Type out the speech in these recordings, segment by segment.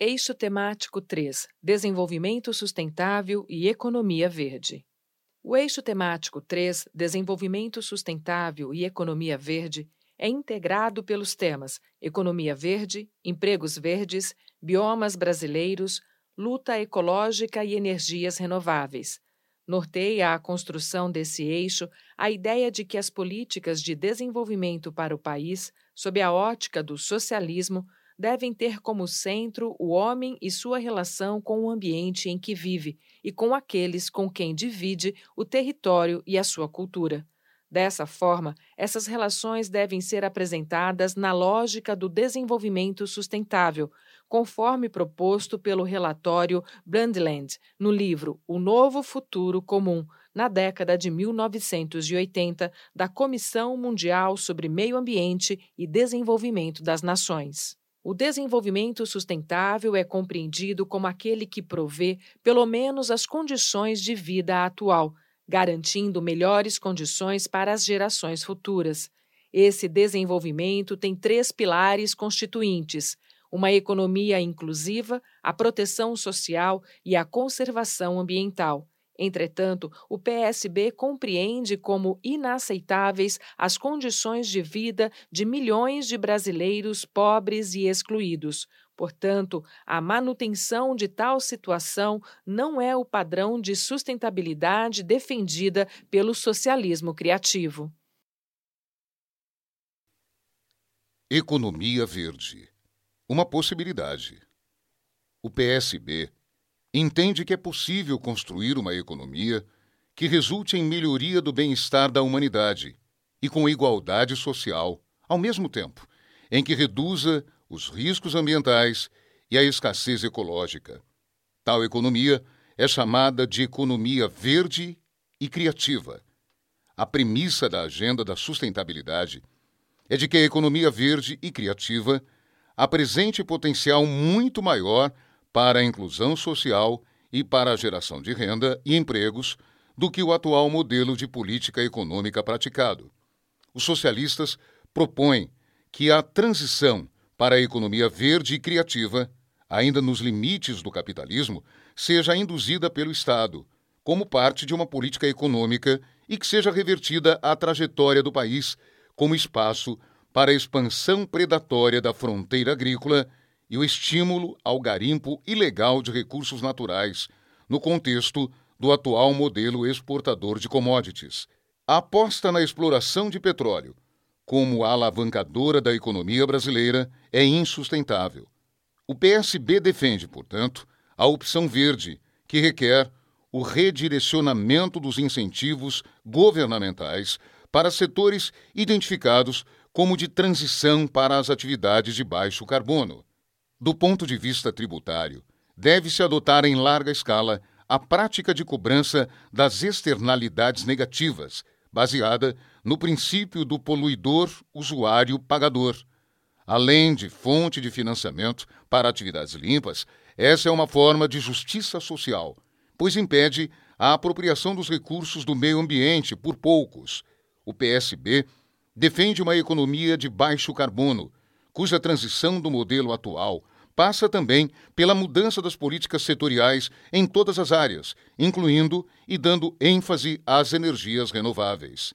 Eixo temático 3: Desenvolvimento sustentável e economia verde. O eixo temático 3: Desenvolvimento sustentável e economia verde é integrado pelos temas Economia Verde, Empregos Verdes, Biomas Brasileiros, Luta Ecológica e Energias Renováveis. Norteia a construção desse eixo a ideia de que as políticas de desenvolvimento para o país, sob a ótica do socialismo, devem ter como centro o homem e sua relação com o ambiente em que vive e com aqueles com quem divide o território e a sua cultura. Dessa forma, essas relações devem ser apresentadas na lógica do desenvolvimento sustentável, conforme proposto pelo relatório Brundtland no livro O Novo Futuro Comum, na década de 1980, da Comissão Mundial sobre Meio Ambiente e Desenvolvimento das Nações. O desenvolvimento sustentável é compreendido como aquele que provê pelo menos as condições de vida atual, garantindo melhores condições para as gerações futuras. Esse desenvolvimento tem três pilares constituintes: uma economia inclusiva, a proteção social e a conservação ambiental. Entretanto, o PSB compreende como inaceitáveis as condições de vida de milhões de brasileiros pobres e excluídos. Portanto, a manutenção de tal situação não é o padrão de sustentabilidade defendida pelo socialismo criativo. Economia verde uma possibilidade. O PSB entende que é possível construir uma economia que resulte em melhoria do bem-estar da humanidade e com igualdade social, ao mesmo tempo em que reduza os riscos ambientais e a escassez ecológica. Tal economia é chamada de economia verde e criativa. A premissa da agenda da sustentabilidade é de que a economia verde e criativa apresente potencial muito maior para a inclusão social e para a geração de renda e empregos do que o atual modelo de política econômica praticado. Os socialistas propõem que a transição para a economia verde e criativa, ainda nos limites do capitalismo, seja induzida pelo Estado, como parte de uma política econômica e que seja revertida a trajetória do país como espaço para a expansão predatória da fronteira agrícola e o estímulo ao garimpo ilegal de recursos naturais, no contexto do atual modelo exportador de commodities. A aposta na exploração de petróleo, como alavancadora da economia brasileira, é insustentável. O PSB defende, portanto, a opção verde, que requer o redirecionamento dos incentivos governamentais para setores identificados como de transição para as atividades de baixo carbono. Do ponto de vista tributário, deve-se adotar em larga escala a prática de cobrança das externalidades negativas, baseada no princípio do poluidor-usuário-pagador. Além de fonte de financiamento para atividades limpas, essa é uma forma de justiça social, pois impede a apropriação dos recursos do meio ambiente por poucos. O PSB defende uma economia de baixo carbono, cuja transição do modelo atual passa também pela mudança das políticas setoriais em todas as áreas, incluindo e dando ênfase às energias renováveis.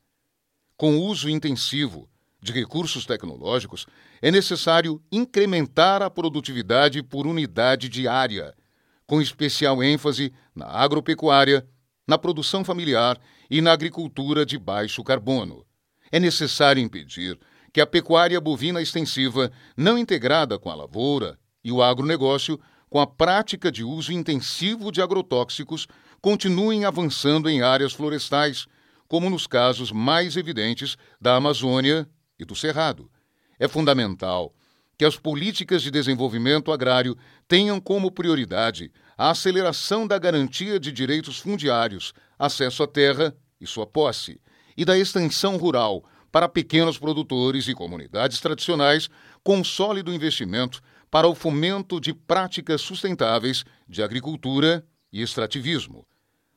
Com o uso intensivo de recursos tecnológicos, é necessário incrementar a produtividade por unidade diária, com especial ênfase na agropecuária, na produção familiar e na agricultura de baixo carbono é necessário impedir que a pecuária bovina extensiva, não integrada com a lavoura e o agronegócio, com a prática de uso intensivo de agrotóxicos, continuem avançando em áreas florestais, como nos casos mais evidentes da Amazônia e do Cerrado. É fundamental que as políticas de desenvolvimento agrário tenham como prioridade a aceleração da garantia de direitos fundiários, acesso à terra e sua posse e da extensão rural para pequenos produtores e comunidades tradicionais, com sólido investimento para o fomento de práticas sustentáveis de agricultura e extrativismo.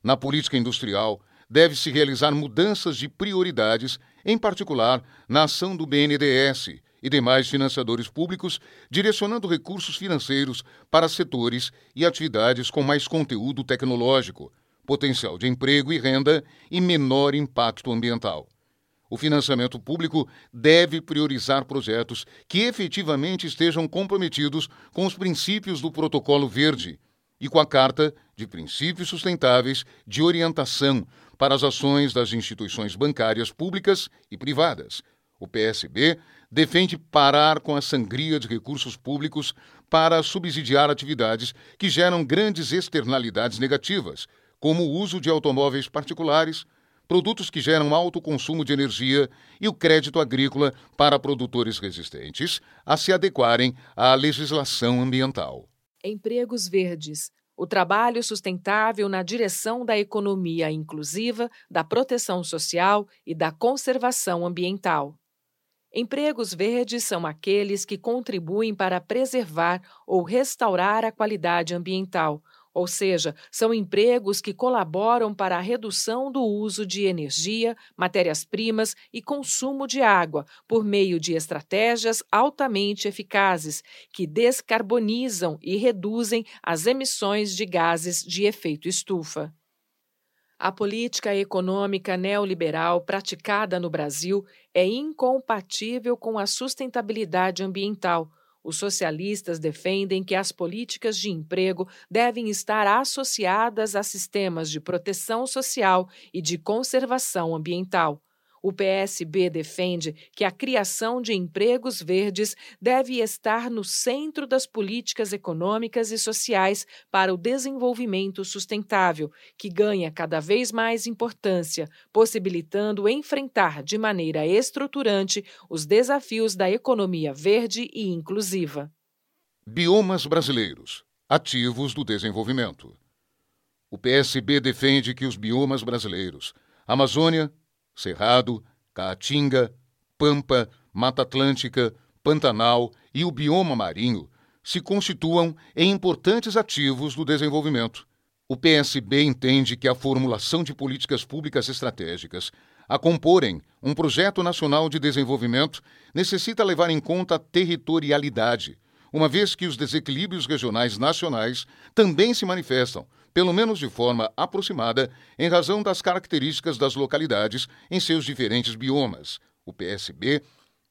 Na política industrial, deve-se realizar mudanças de prioridades, em particular na ação do BNDES e demais financiadores públicos, direcionando recursos financeiros para setores e atividades com mais conteúdo tecnológico, potencial de emprego e renda e menor impacto ambiental. O financiamento público deve priorizar projetos que efetivamente estejam comprometidos com os princípios do Protocolo Verde e com a Carta de Princípios Sustentáveis de Orientação para as Ações das Instituições Bancárias Públicas e Privadas. O PSB defende parar com a sangria de recursos públicos para subsidiar atividades que geram grandes externalidades negativas, como o uso de automóveis particulares, produtos que geram alto consumo de energia e o crédito agrícola para produtores resistentes a se adequarem à legislação ambiental. Empregos verdes. O trabalho sustentável na direção da economia inclusiva, da proteção social e da conservação ambiental. Empregos verdes são aqueles que contribuem para preservar ou restaurar a qualidade ambiental, ou seja, são empregos que colaboram para a redução do uso de energia, matérias-primas e consumo de água por meio de estratégias altamente eficazes que descarbonizam e reduzem as emissões de gases de efeito estufa. A política econômica neoliberal praticada no Brasil é incompatível com a sustentabilidade ambiental os socialistas defendem que as políticas de emprego devem estar associadas a sistemas de proteção social e de conservação ambiental. O PSB defende que a criação de empregos verdes deve estar no centro das políticas econômicas e sociais para o desenvolvimento sustentável, que ganha cada vez mais importância, possibilitando enfrentar de maneira estruturante os desafios da economia verde e inclusiva. Biomas brasileiros ativos do desenvolvimento. O PSB defende que os biomas brasileiros, Amazônia, Cerrado, Caatinga, Pampa, Mata Atlântica, Pantanal e o bioma marinho se constituam em importantes ativos do desenvolvimento. O PSB entende que a formulação de políticas públicas estratégicas a comporem um projeto nacional de desenvolvimento necessita levar em conta a territorialidade, uma vez que os desequilíbrios regionais nacionais também se manifestam, pelo menos de forma aproximada, em razão das características das localidades em seus diferentes biomas. O PSB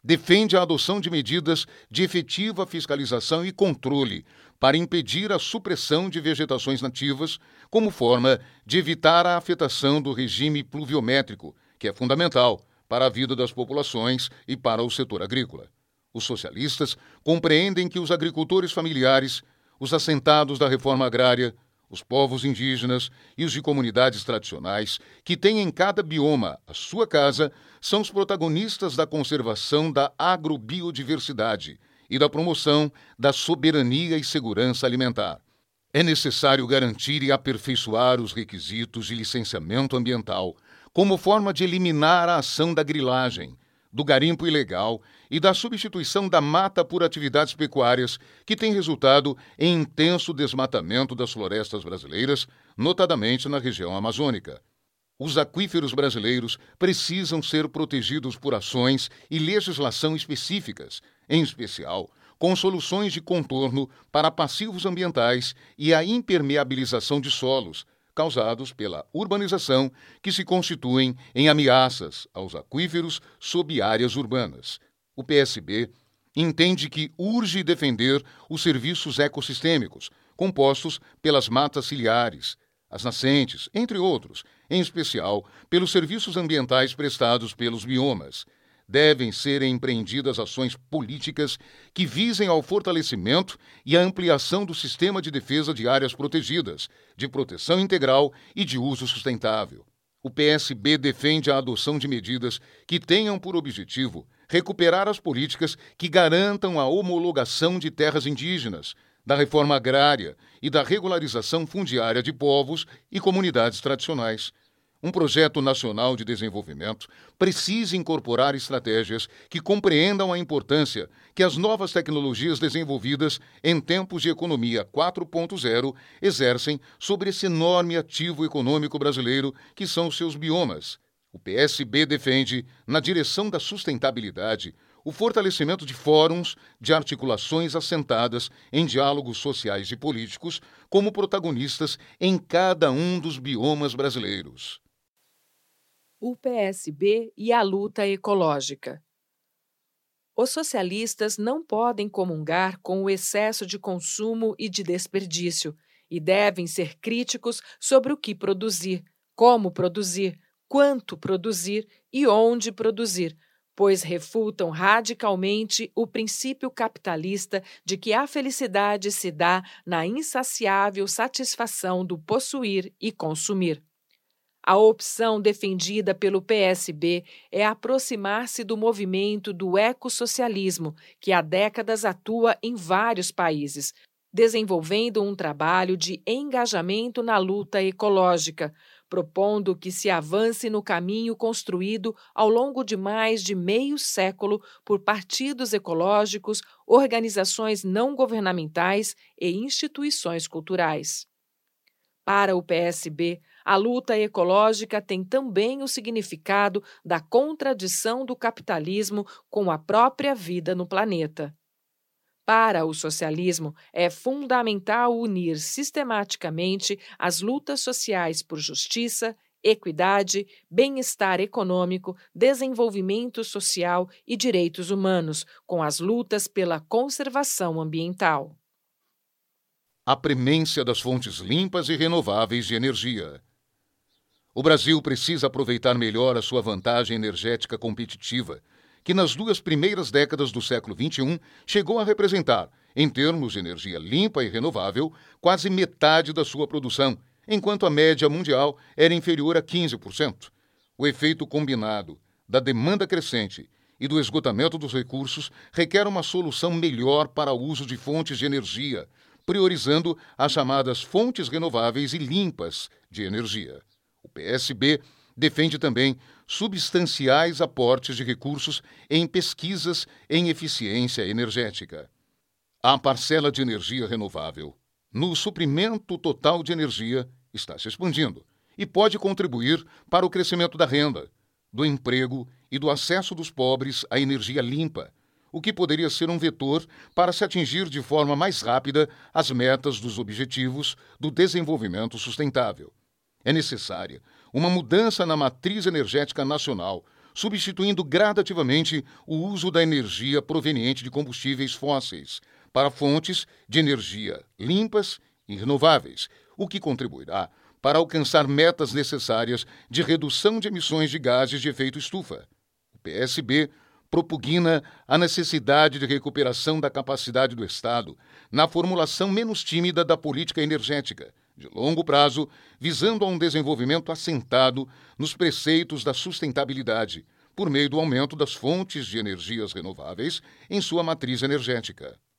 defende a adoção de medidas de efetiva fiscalização e controle para impedir a supressão de vegetações nativas, como forma de evitar a afetação do regime pluviométrico, que é fundamental para a vida das populações e para o setor agrícola. Os socialistas compreendem que os agricultores familiares, os assentados da reforma agrária, os povos indígenas e os de comunidades tradicionais, que têm em cada bioma a sua casa, são os protagonistas da conservação da agrobiodiversidade e da promoção da soberania e segurança alimentar. É necessário garantir e aperfeiçoar os requisitos de licenciamento ambiental, como forma de eliminar a ação da grilagem, do garimpo ilegal e da substituição da mata por atividades pecuárias, que tem resultado em intenso desmatamento das florestas brasileiras, notadamente na região amazônica. Os aquíferos brasileiros precisam ser protegidos por ações e legislação específicas, em especial com soluções de contorno para passivos ambientais e a impermeabilização de solos, causados pela urbanização, que se constituem em ameaças aos aquíferos sob áreas urbanas. O PSB entende que urge defender os serviços ecossistêmicos, compostos pelas matas ciliares, as nascentes, entre outros, em especial pelos serviços ambientais prestados pelos biomas devem ser empreendidas ações políticas que visem ao fortalecimento e à ampliação do sistema de defesa de áreas protegidas, de proteção integral e de uso sustentável. O PSB defende a adoção de medidas que tenham por objetivo recuperar as políticas que garantam a homologação de terras indígenas, da reforma agrária e da regularização fundiária de povos e comunidades tradicionais um projeto nacional de desenvolvimento precisa incorporar estratégias que compreendam a importância que as novas tecnologias desenvolvidas em tempos de economia 4.0 exercem sobre esse enorme ativo econômico brasileiro que são seus biomas. O PSB defende, na direção da sustentabilidade, o fortalecimento de fóruns de articulações assentadas em diálogos sociais e políticos como protagonistas em cada um dos biomas brasileiros. O PSB e a luta ecológica. Os socialistas não podem comungar com o excesso de consumo e de desperdício e devem ser críticos sobre o que produzir, como produzir, quanto produzir e onde produzir, pois refutam radicalmente o princípio capitalista de que a felicidade se dá na insaciável satisfação do possuir e consumir. A opção defendida pelo PSB é aproximar-se do movimento do ecossocialismo, que há décadas atua em vários países, desenvolvendo um trabalho de engajamento na luta ecológica, propondo que se avance no caminho construído ao longo de mais de meio século por partidos ecológicos, organizações não governamentais e instituições culturais. Para o PSB, a luta ecológica tem também o significado da contradição do capitalismo com a própria vida no planeta. Para o socialismo, é fundamental unir sistematicamente as lutas sociais por justiça, equidade, bem-estar econômico, desenvolvimento social e direitos humanos com as lutas pela conservação ambiental. A premência das fontes limpas e renováveis de energia. O Brasil precisa aproveitar melhor a sua vantagem energética competitiva que nas duas primeiras décadas do século XXI chegou a representar, em termos de energia limpa e renovável, quase metade da sua produção, enquanto a média mundial era inferior a 15%. O efeito combinado da demanda crescente e do esgotamento dos recursos requer uma solução melhor para o uso de fontes de energia, priorizando as chamadas fontes renováveis e limpas de energia. PSB defende também substanciais aportes de recursos em pesquisas em eficiência energética. A parcela de energia renovável no suprimento total de energia está se expandindo e pode contribuir para o crescimento da renda, do emprego e do acesso dos pobres à energia limpa, o que poderia ser um vetor para se atingir de forma mais rápida as metas dos Objetivos do Desenvolvimento Sustentável. É necessária uma mudança na matriz energética nacional, substituindo gradativamente o uso da energia proveniente de combustíveis fósseis para fontes de energia limpas e renováveis, o que contribuirá para alcançar metas necessárias de redução de emissões de gases de efeito estufa. O PSB propugna a necessidade de recuperação da capacidade do Estado na formulação menos tímida da política energética de longo prazo, visando a um desenvolvimento assentado nos preceitos da sustentabilidade, por meio do aumento das fontes de energias renováveis em sua matriz energética.